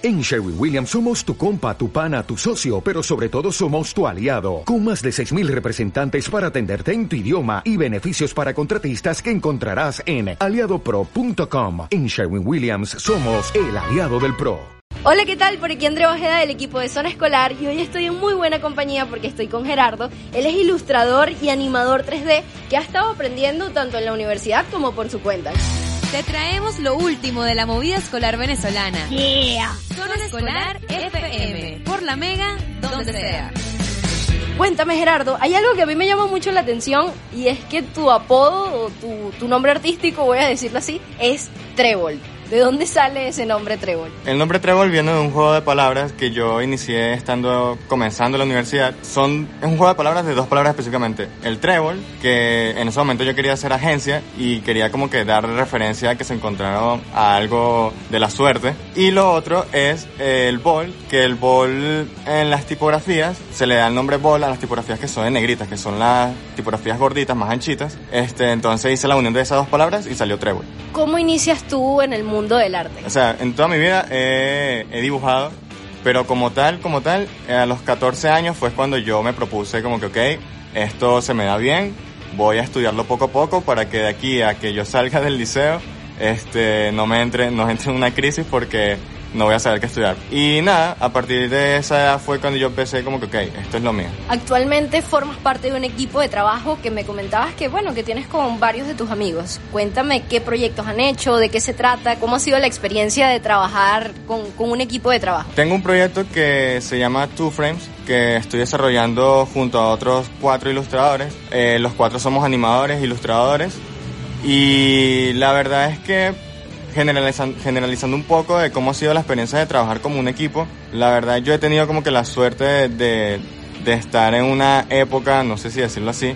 En Sherwin Williams somos tu compa, tu pana, tu socio, pero sobre todo somos tu aliado, con más de 6.000 representantes para atenderte en tu idioma y beneficios para contratistas que encontrarás en aliadopro.com. En Sherwin Williams somos el aliado del PRO. Hola, ¿qué tal? Por aquí Andrea Ojeda del equipo de Zona Escolar y hoy estoy en muy buena compañía porque estoy con Gerardo. Él es ilustrador y animador 3D que ha estado aprendiendo tanto en la universidad como por su cuenta. Te traemos lo último de la movida escolar venezolana. Yeah. Zona Escolar FM. Por la Mega, donde sea. Cuéntame Gerardo, hay algo que a mí me llama mucho la atención y es que tu apodo o tu, tu nombre artístico, voy a decirlo así, es Trébol. ¿De dónde sale ese nombre Trébol? El nombre Trébol viene de un juego de palabras que yo inicié estando comenzando la universidad. Son, es un juego de palabras de dos palabras específicamente. El Trébol, que en ese momento yo quería hacer agencia y quería como que dar referencia a que se encontraron a algo de la suerte. Y lo otro es el bol, que el bol en las tipografías se le da el nombre bol a las tipografías que son en negritas, que son las tipografías gorditas, más anchitas. Este, entonces hice la unión de esas dos palabras y salió Trébol. ¿Cómo inicias tú en el mundo O sea, en toda mi vida he dibujado, pero como tal, como tal, a los 14 años fue cuando yo me propuse como que, ok, esto se me da bien, voy a estudiarlo poco a poco para que de aquí a que yo salga del liceo, este, no me entre, no entre en una crisis porque no voy a saber qué estudiar. Y nada, a partir de esa edad fue cuando yo empecé como que, ok, esto es lo mío. Actualmente formas parte de un equipo de trabajo que me comentabas que, bueno, que tienes con varios de tus amigos. Cuéntame qué proyectos han hecho, de qué se trata, cómo ha sido la experiencia de trabajar con, con un equipo de trabajo. Tengo un proyecto que se llama Two Frames, que estoy desarrollando junto a otros cuatro ilustradores. Eh, los cuatro somos animadores, ilustradores. Y la verdad es que generalizando, generalizando un poco de cómo ha sido la experiencia de trabajar como un equipo, la verdad yo he tenido como que la suerte de, de, de estar en una época, no sé si decirlo así,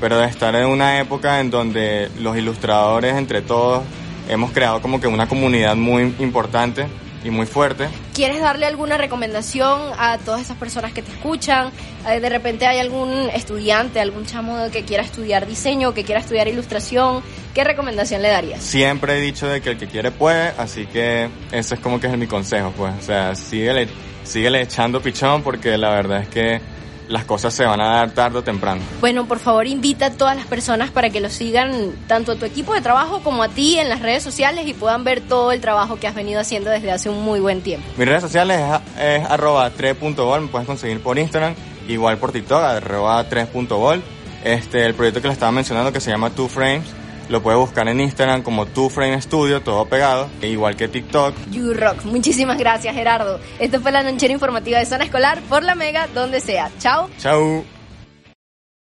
pero de estar en una época en donde los ilustradores entre todos hemos creado como que una comunidad muy importante y muy fuerte. ¿Quieres darle alguna recomendación a todas esas personas que te escuchan? Eh, De repente hay algún estudiante, algún chamo que quiera estudiar diseño, que quiera estudiar ilustración. ¿Qué recomendación le darías? Siempre he dicho de que el que quiere puede, así que ese es como que es mi consejo, pues. O sea, síguele, síguele echando pichón porque la verdad es que las cosas se van a dar tarde o temprano. Bueno, por favor invita a todas las personas para que lo sigan, tanto a tu equipo de trabajo como a ti en las redes sociales y puedan ver todo el trabajo que has venido haciendo desde hace un muy buen tiempo. Mis redes sociales es, es arroba 3.bol, me puedes conseguir por Instagram, igual por TikTok, arroba 3.bol. Este, el proyecto que le estaba mencionando que se llama Two Frames, lo puedes buscar en Instagram como Two Frame Studio, todo pegado, e igual que TikTok. You Rock. Muchísimas gracias, Gerardo. Esto fue la lonchera informativa de Zona Escolar por la Mega, donde sea. Chao. Chau.